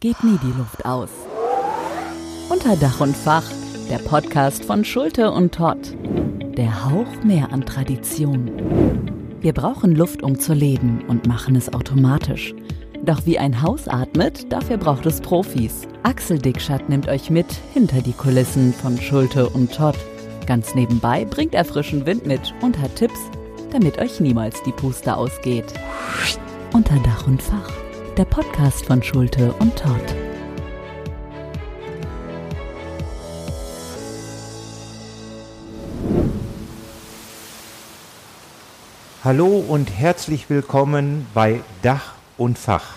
geht nie die Luft aus. Unter Dach und Fach, der Podcast von Schulte und Todd. Der Hauch mehr an Tradition. Wir brauchen Luft, um zu leben und machen es automatisch. Doch wie ein Haus atmet, dafür braucht es Profis. Axel Dickschat nimmt euch mit hinter die Kulissen von Schulte und Todd. Ganz nebenbei bringt er frischen Wind mit und hat Tipps, damit euch niemals die Puste ausgeht. Unter Dach und Fach, der Podcast von Schulte und Todd. Hallo und herzlich willkommen bei Dach und Fach,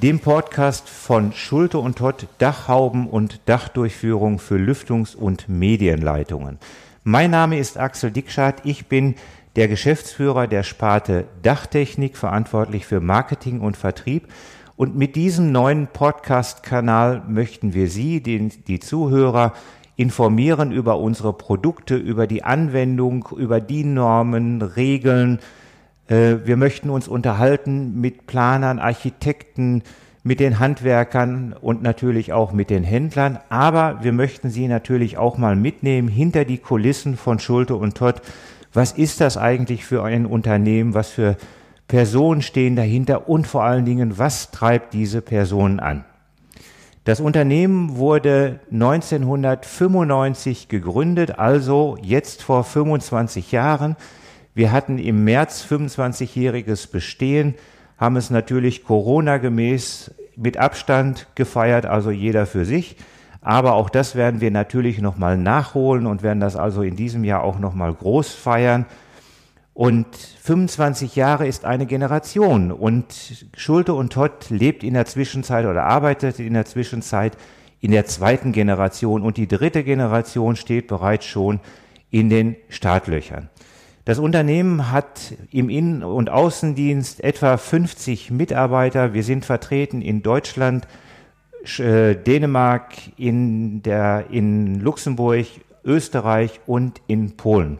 dem Podcast von Schulte und Todd Dachhauben und Dachdurchführung für Lüftungs- und Medienleitungen. Mein Name ist Axel Dickschat, ich bin der Geschäftsführer der Sparte Dachtechnik, verantwortlich für Marketing und Vertrieb. Und mit diesem neuen Podcast-Kanal möchten wir Sie, den, die Zuhörer, informieren über unsere Produkte, über die Anwendung, über die Normen, Regeln. Äh, wir möchten uns unterhalten mit Planern, Architekten, mit den Handwerkern und natürlich auch mit den Händlern. Aber wir möchten Sie natürlich auch mal mitnehmen hinter die Kulissen von Schulte und Todd was ist das eigentlich für ein Unternehmen, was für Personen stehen dahinter und vor allen Dingen, was treibt diese Personen an. Das Unternehmen wurde 1995 gegründet, also jetzt vor 25 Jahren. Wir hatten im März 25-jähriges Bestehen, haben es natürlich Corona-gemäß mit Abstand gefeiert, also jeder für sich. Aber auch das werden wir natürlich nochmal nachholen und werden das also in diesem Jahr auch nochmal groß feiern. Und 25 Jahre ist eine Generation und Schulte und Todd lebt in der Zwischenzeit oder arbeitet in der Zwischenzeit in der zweiten Generation und die dritte Generation steht bereits schon in den Startlöchern. Das Unternehmen hat im Innen- und Außendienst etwa 50 Mitarbeiter. Wir sind vertreten in Deutschland, Dänemark, in, der, in Luxemburg, Österreich und in Polen.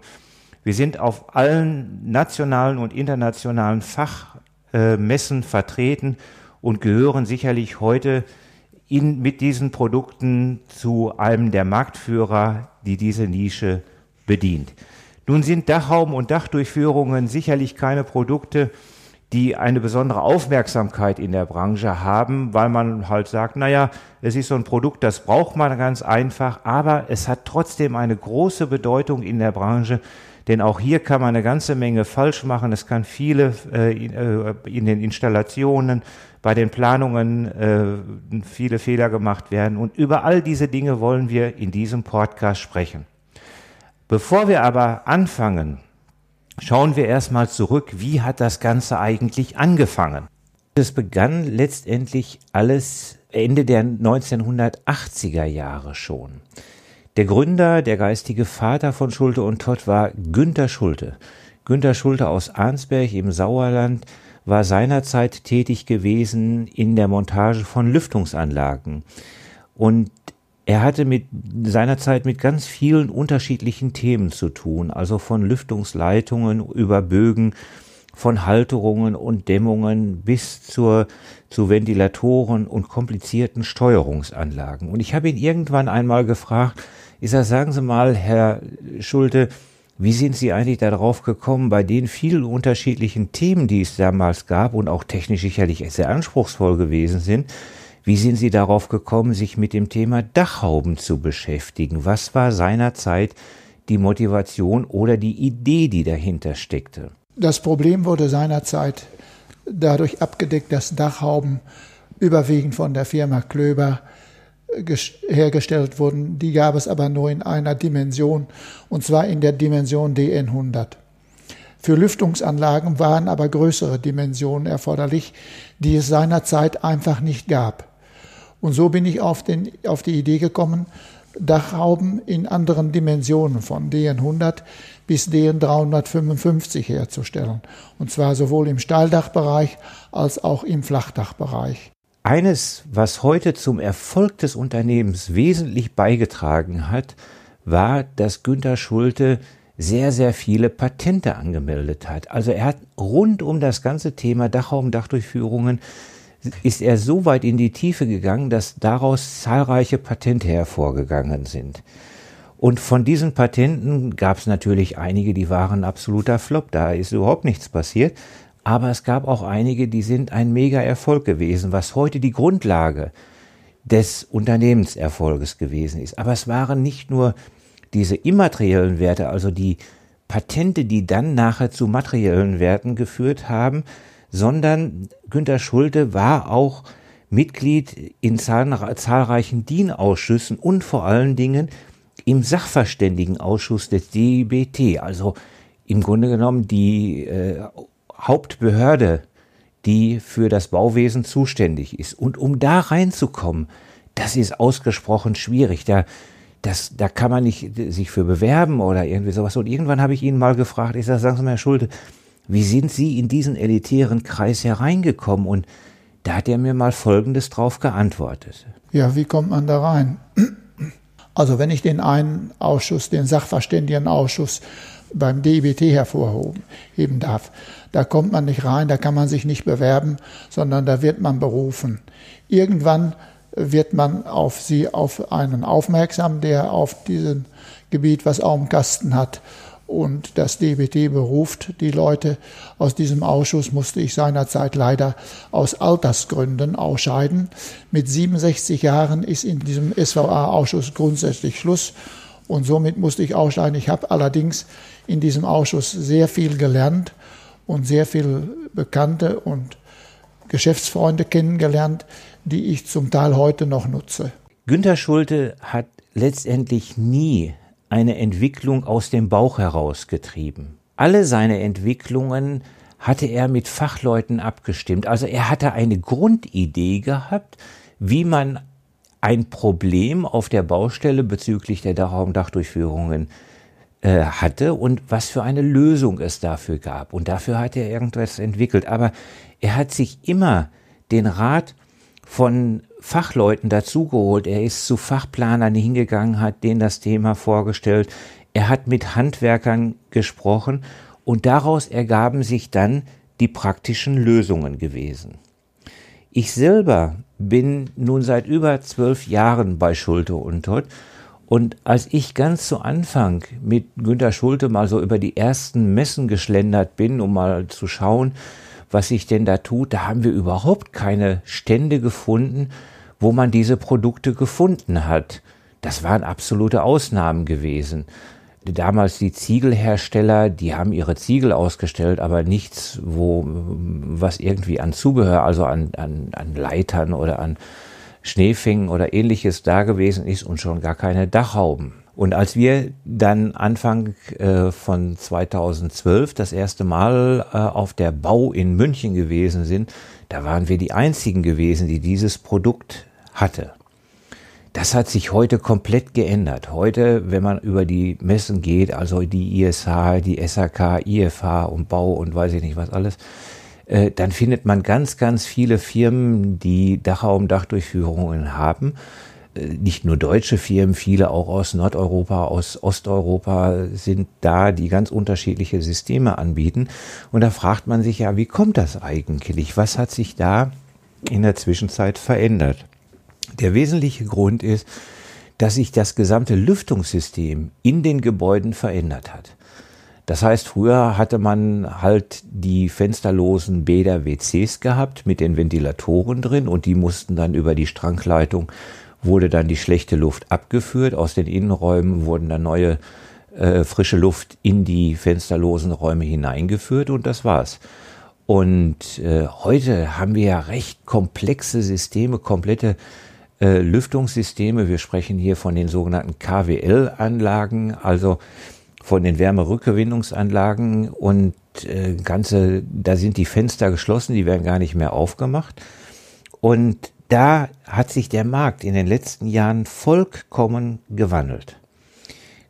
Wir sind auf allen nationalen und internationalen Fachmessen vertreten und gehören sicherlich heute in, mit diesen Produkten zu einem der Marktführer, die diese Nische bedient. Nun sind Dachhauben und Dachdurchführungen sicherlich keine Produkte, die eine besondere Aufmerksamkeit in der Branche haben, weil man halt sagt, naja, es ist so ein Produkt, das braucht man ganz einfach, aber es hat trotzdem eine große Bedeutung in der Branche, denn auch hier kann man eine ganze Menge falsch machen. Es kann viele äh, äh in den Installationen, bei den Planungen äh, viele Fehler gemacht werden. Und über all diese Dinge wollen wir in diesem Podcast sprechen. Bevor wir aber anfangen, Schauen wir erstmal zurück, wie hat das Ganze eigentlich angefangen? Es begann letztendlich alles Ende der 1980er Jahre schon. Der Gründer, der geistige Vater von Schulte und Todd war Günter Schulte. Günter Schulte aus Arnsberg im Sauerland war seinerzeit tätig gewesen in der Montage von Lüftungsanlagen. Und er hatte mit seiner Zeit mit ganz vielen unterschiedlichen Themen zu tun, also von Lüftungsleitungen über Bögen, von Halterungen und Dämmungen bis zur, zu Ventilatoren und komplizierten Steuerungsanlagen. Und ich habe ihn irgendwann einmal gefragt, ich sage, sagen Sie mal, Herr Schulte, wie sind Sie eigentlich darauf gekommen, bei den vielen unterschiedlichen Themen, die es damals gab und auch technisch sicherlich sehr anspruchsvoll gewesen sind, wie sind Sie darauf gekommen, sich mit dem Thema Dachhauben zu beschäftigen? Was war seinerzeit die Motivation oder die Idee, die dahinter steckte? Das Problem wurde seinerzeit dadurch abgedeckt, dass Dachhauben überwiegend von der Firma Klöber hergestellt wurden. Die gab es aber nur in einer Dimension, und zwar in der Dimension DN100. Für Lüftungsanlagen waren aber größere Dimensionen erforderlich, die es seinerzeit einfach nicht gab. Und so bin ich auf, den, auf die Idee gekommen, Dachhauben in anderen Dimensionen von DN100 bis DN355 herzustellen. Und zwar sowohl im Stahldachbereich als auch im Flachdachbereich. Eines, was heute zum Erfolg des Unternehmens wesentlich beigetragen hat, war, dass Günter Schulte sehr, sehr viele Patente angemeldet hat. Also er hat rund um das ganze Thema Dachraum, Dachdurchführungen ist er so weit in die Tiefe gegangen, dass daraus zahlreiche Patente hervorgegangen sind. Und von diesen Patenten gab es natürlich einige, die waren absoluter Flop, da ist überhaupt nichts passiert. Aber es gab auch einige, die sind ein mega Erfolg gewesen, was heute die Grundlage des Unternehmenserfolges gewesen ist. Aber es waren nicht nur diese immateriellen Werte, also die Patente, die dann nachher zu materiellen Werten geführt haben, sondern Günter Schulte war auch Mitglied in zahlreichen DIN-Ausschüssen und vor allen Dingen im Sachverständigenausschuss des DIBT, also im Grunde genommen die äh, Hauptbehörde, die für das Bauwesen zuständig ist. Und um da reinzukommen, das ist ausgesprochen schwierig. Da, das, da kann man nicht sich für bewerben oder irgendwie sowas. Und irgendwann habe ich ihn mal gefragt, ich sage, sagen Sie mal, Herr Schulte, wie sind Sie in diesen elitären Kreis hereingekommen? Und da hat er mir mal Folgendes drauf geantwortet. Ja, wie kommt man da rein? Also wenn ich den einen Ausschuss, den Sachverständigenausschuss beim DIBT hervorheben darf, da kommt man nicht rein, da kann man sich nicht bewerben, sondern da wird man berufen. Irgendwann wird man auf sie, auf einen aufmerksam, der auf diesem Gebiet was auch im Kasten hat. Und das DBT beruft die Leute. Aus diesem Ausschuss musste ich seinerzeit leider aus Altersgründen ausscheiden. Mit 67 Jahren ist in diesem SVA-Ausschuss grundsätzlich Schluss. Und somit musste ich ausscheiden. Ich habe allerdings in diesem Ausschuss sehr viel gelernt und sehr viel Bekannte und Geschäftsfreunde kennengelernt, die ich zum Teil heute noch nutze. Günter Schulte hat letztendlich nie eine Entwicklung aus dem Bauch herausgetrieben. Alle seine Entwicklungen hatte er mit Fachleuten abgestimmt. Also er hatte eine Grundidee gehabt, wie man ein Problem auf der Baustelle bezüglich der Dachraumdachdurchführungen äh, hatte und was für eine Lösung es dafür gab. Und dafür hat er irgendwas entwickelt. Aber er hat sich immer den Rat von Fachleuten dazugeholt. Er ist zu Fachplanern hingegangen, hat denen das Thema vorgestellt. Er hat mit Handwerkern gesprochen und daraus ergaben sich dann die praktischen Lösungen gewesen. Ich selber bin nun seit über zwölf Jahren bei Schulte und Todd und als ich ganz zu Anfang mit Günter Schulte mal so über die ersten Messen geschlendert bin, um mal zu schauen, was sich denn da tut, da haben wir überhaupt keine Stände gefunden, wo man diese Produkte gefunden hat. Das waren absolute Ausnahmen gewesen. Damals die Ziegelhersteller, die haben ihre Ziegel ausgestellt, aber nichts, wo, was irgendwie an Zubehör, also an, an, an Leitern oder an Schneefingen oder ähnliches da gewesen ist und schon gar keine Dachhauben. Und als wir dann Anfang äh, von 2012 das erste Mal äh, auf der Bau in München gewesen sind, da waren wir die einzigen gewesen, die dieses Produkt hatte. Das hat sich heute komplett geändert. Heute, wenn man über die Messen geht, also die ISH, die SAK, IFH und Bau und weiß ich nicht was alles, äh, dann findet man ganz, ganz viele Firmen, die Dachraum-Dachdurchführungen haben. Äh, nicht nur deutsche Firmen, viele auch aus Nordeuropa, aus Osteuropa sind da, die ganz unterschiedliche Systeme anbieten. Und da fragt man sich ja, wie kommt das eigentlich? Was hat sich da in der Zwischenzeit verändert? Der wesentliche Grund ist, dass sich das gesamte Lüftungssystem in den Gebäuden verändert hat. Das heißt, früher hatte man halt die fensterlosen Bäder WCs gehabt mit den Ventilatoren drin und die mussten dann über die Strankleitung wurde dann die schlechte Luft abgeführt. Aus den Innenräumen wurden dann neue äh, frische Luft in die fensterlosen Räume hineingeführt und das war's. Und äh, heute haben wir ja recht komplexe Systeme, komplette äh, Lüftungssysteme. Wir sprechen hier von den sogenannten KWL-Anlagen, also von den Wärmerückgewinnungsanlagen und äh, ganze, da sind die Fenster geschlossen, die werden gar nicht mehr aufgemacht. Und da hat sich der Markt in den letzten Jahren vollkommen gewandelt.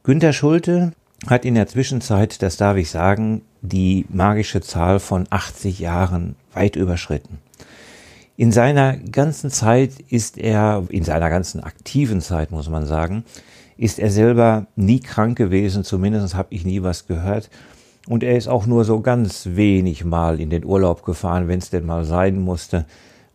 Günter Schulte hat in der Zwischenzeit, das darf ich sagen, die magische Zahl von 80 Jahren weit überschritten. In seiner ganzen Zeit ist er, in seiner ganzen aktiven Zeit muss man sagen, ist er selber nie krank gewesen, zumindest habe ich nie was gehört. Und er ist auch nur so ganz wenig mal in den Urlaub gefahren, wenn es denn mal sein musste.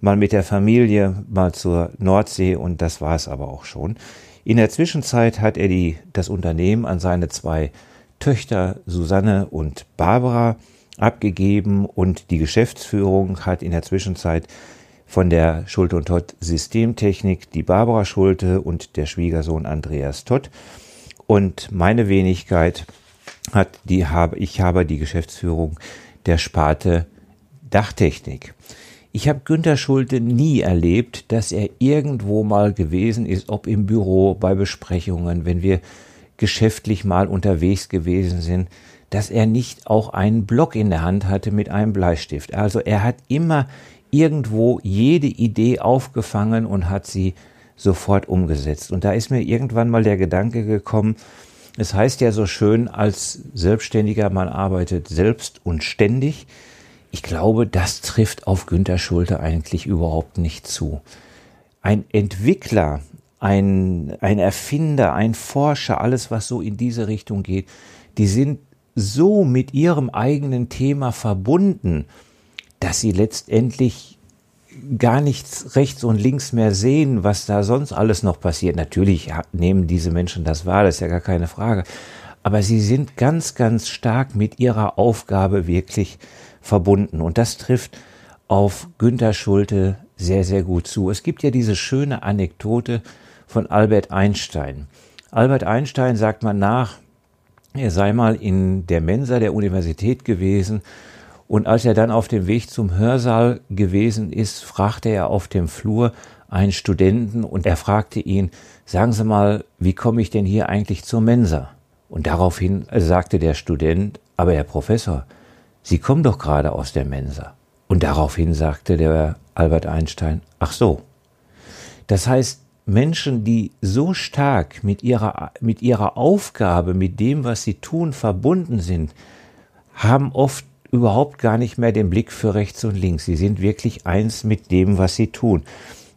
Mal mit der Familie, mal zur Nordsee und das war es aber auch schon. In der Zwischenzeit hat er die, das Unternehmen an seine zwei Töchter Susanne und Barbara abgegeben und die Geschäftsführung hat in der Zwischenzeit von der Schulte und Todd Systemtechnik die Barbara Schulte und der Schwiegersohn Andreas Todd und meine Wenigkeit hat die habe ich habe die Geschäftsführung der Sparte Dachtechnik. Ich habe Günter Schulte nie erlebt, dass er irgendwo mal gewesen ist, ob im Büro, bei Besprechungen, wenn wir geschäftlich mal unterwegs gewesen sind, dass er nicht auch einen Block in der Hand hatte mit einem Bleistift. Also er hat immer irgendwo jede Idee aufgefangen und hat sie sofort umgesetzt. Und da ist mir irgendwann mal der Gedanke gekommen, es heißt ja so schön, als Selbstständiger, man arbeitet selbst und ständig. Ich glaube, das trifft auf Günter Schulte eigentlich überhaupt nicht zu. Ein Entwickler, ein, ein Erfinder, ein Forscher, alles, was so in diese Richtung geht, die sind so mit ihrem eigenen Thema verbunden, dass sie letztendlich gar nichts rechts und links mehr sehen, was da sonst alles noch passiert. Natürlich nehmen diese Menschen das wahr, das ist ja gar keine Frage. Aber sie sind ganz, ganz stark mit ihrer Aufgabe wirklich verbunden. Und das trifft auf Günter Schulte sehr, sehr gut zu. Es gibt ja diese schöne Anekdote von Albert Einstein. Albert Einstein sagt man nach, er sei mal in der Mensa der Universität gewesen und als er dann auf dem Weg zum Hörsaal gewesen ist, fragte er auf dem Flur einen Studenten und er fragte ihn, sagen Sie mal, wie komme ich denn hier eigentlich zur Mensa? Und daraufhin sagte der Student, aber Herr Professor, Sie kommen doch gerade aus der Mensa. Und daraufhin sagte der Albert Einstein, ach so. Das heißt, Menschen, die so stark mit ihrer, mit ihrer Aufgabe, mit dem, was sie tun, verbunden sind, haben oft überhaupt gar nicht mehr den Blick für rechts und links. Sie sind wirklich eins mit dem, was sie tun.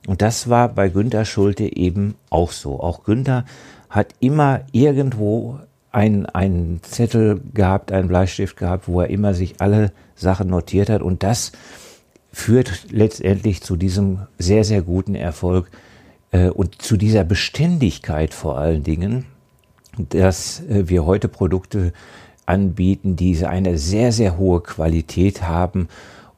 Und das war bei Günter Schulte eben auch so. Auch Günter hat immer irgendwo einen, einen Zettel gehabt, einen Bleistift gehabt, wo er immer sich alle Sachen notiert hat. Und das führt letztendlich zu diesem sehr, sehr guten Erfolg äh, und zu dieser Beständigkeit vor allen Dingen, dass äh, wir heute Produkte anbieten, die eine sehr, sehr hohe Qualität haben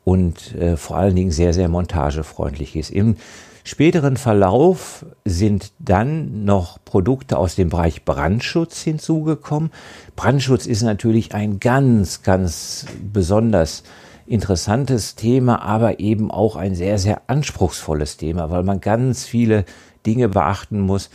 und äh, vor allen Dingen sehr, sehr montagefreundlich ist. Im späteren Verlauf sind dann noch Produkte aus dem Bereich Brandschutz hinzugekommen. Brandschutz ist natürlich ein ganz, ganz besonders interessantes Thema, aber eben auch ein sehr, sehr anspruchsvolles Thema, weil man ganz viele Dinge beachten muss,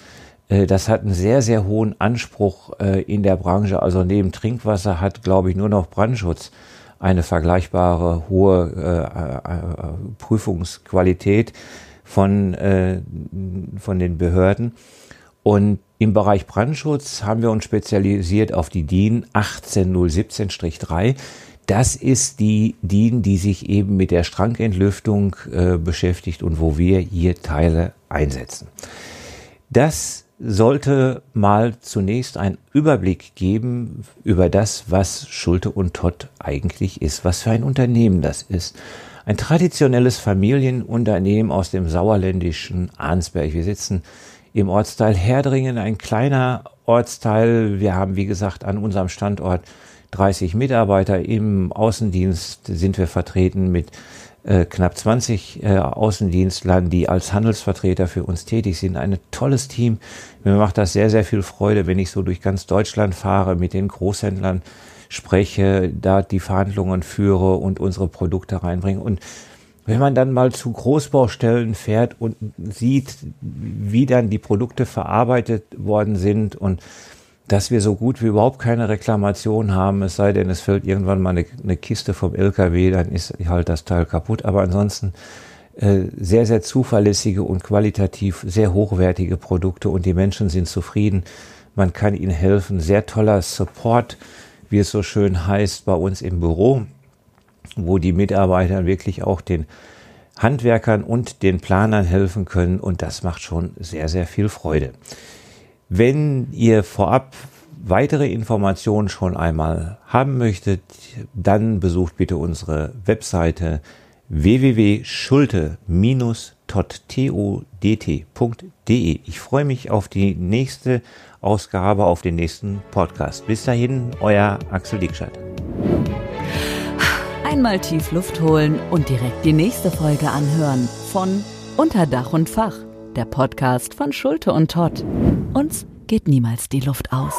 äh, das hat einen sehr, sehr hohen Anspruch äh, in der Branche. Also neben Trinkwasser hat, glaube ich, nur noch Brandschutz eine vergleichbare hohe äh, Prüfungsqualität von, von den Behörden. Und im Bereich Brandschutz haben wir uns spezialisiert auf die DIN 18017-3. Das ist die DIN, die sich eben mit der Strankentlüftung äh, beschäftigt und wo wir hier Teile einsetzen. Das sollte mal zunächst einen Überblick geben über das, was Schulte und Todd eigentlich ist, was für ein Unternehmen das ist. Ein traditionelles Familienunternehmen aus dem sauerländischen Arnsberg. Wir sitzen im Ortsteil Herdringen, ein kleiner Ortsteil. Wir haben, wie gesagt, an unserem Standort 30 Mitarbeiter. Im Außendienst sind wir vertreten mit äh, knapp 20 äh, Außendienstlern, die als Handelsvertreter für uns tätig sind. Ein tolles Team. Mir macht das sehr, sehr viel Freude, wenn ich so durch ganz Deutschland fahre, mit den Großhändlern spreche, da die Verhandlungen führe und unsere Produkte reinbringe. Und wenn man dann mal zu Großbaustellen fährt und sieht, wie dann die Produkte verarbeitet worden sind und dass wir so gut wie überhaupt keine Reklamation haben, es sei denn, es fällt irgendwann mal eine, eine Kiste vom LKW, dann ist halt das Teil kaputt. Aber ansonsten äh, sehr, sehr zuverlässige und qualitativ sehr hochwertige Produkte und die Menschen sind zufrieden. Man kann ihnen helfen. Sehr toller Support, wie es so schön heißt, bei uns im Büro, wo die Mitarbeiter wirklich auch den Handwerkern und den Planern helfen können und das macht schon sehr, sehr viel Freude. Wenn ihr vorab weitere Informationen schon einmal haben möchtet, dann besucht bitte unsere Webseite www.schulte-todt.de. Ich freue mich auf die nächste Ausgabe, auf den nächsten Podcast. Bis dahin, euer Axel Dickschat. Einmal tief Luft holen und direkt die nächste Folge anhören von Unter Dach und Fach, der Podcast von Schulte und Todd. Uns geht niemals die Luft aus.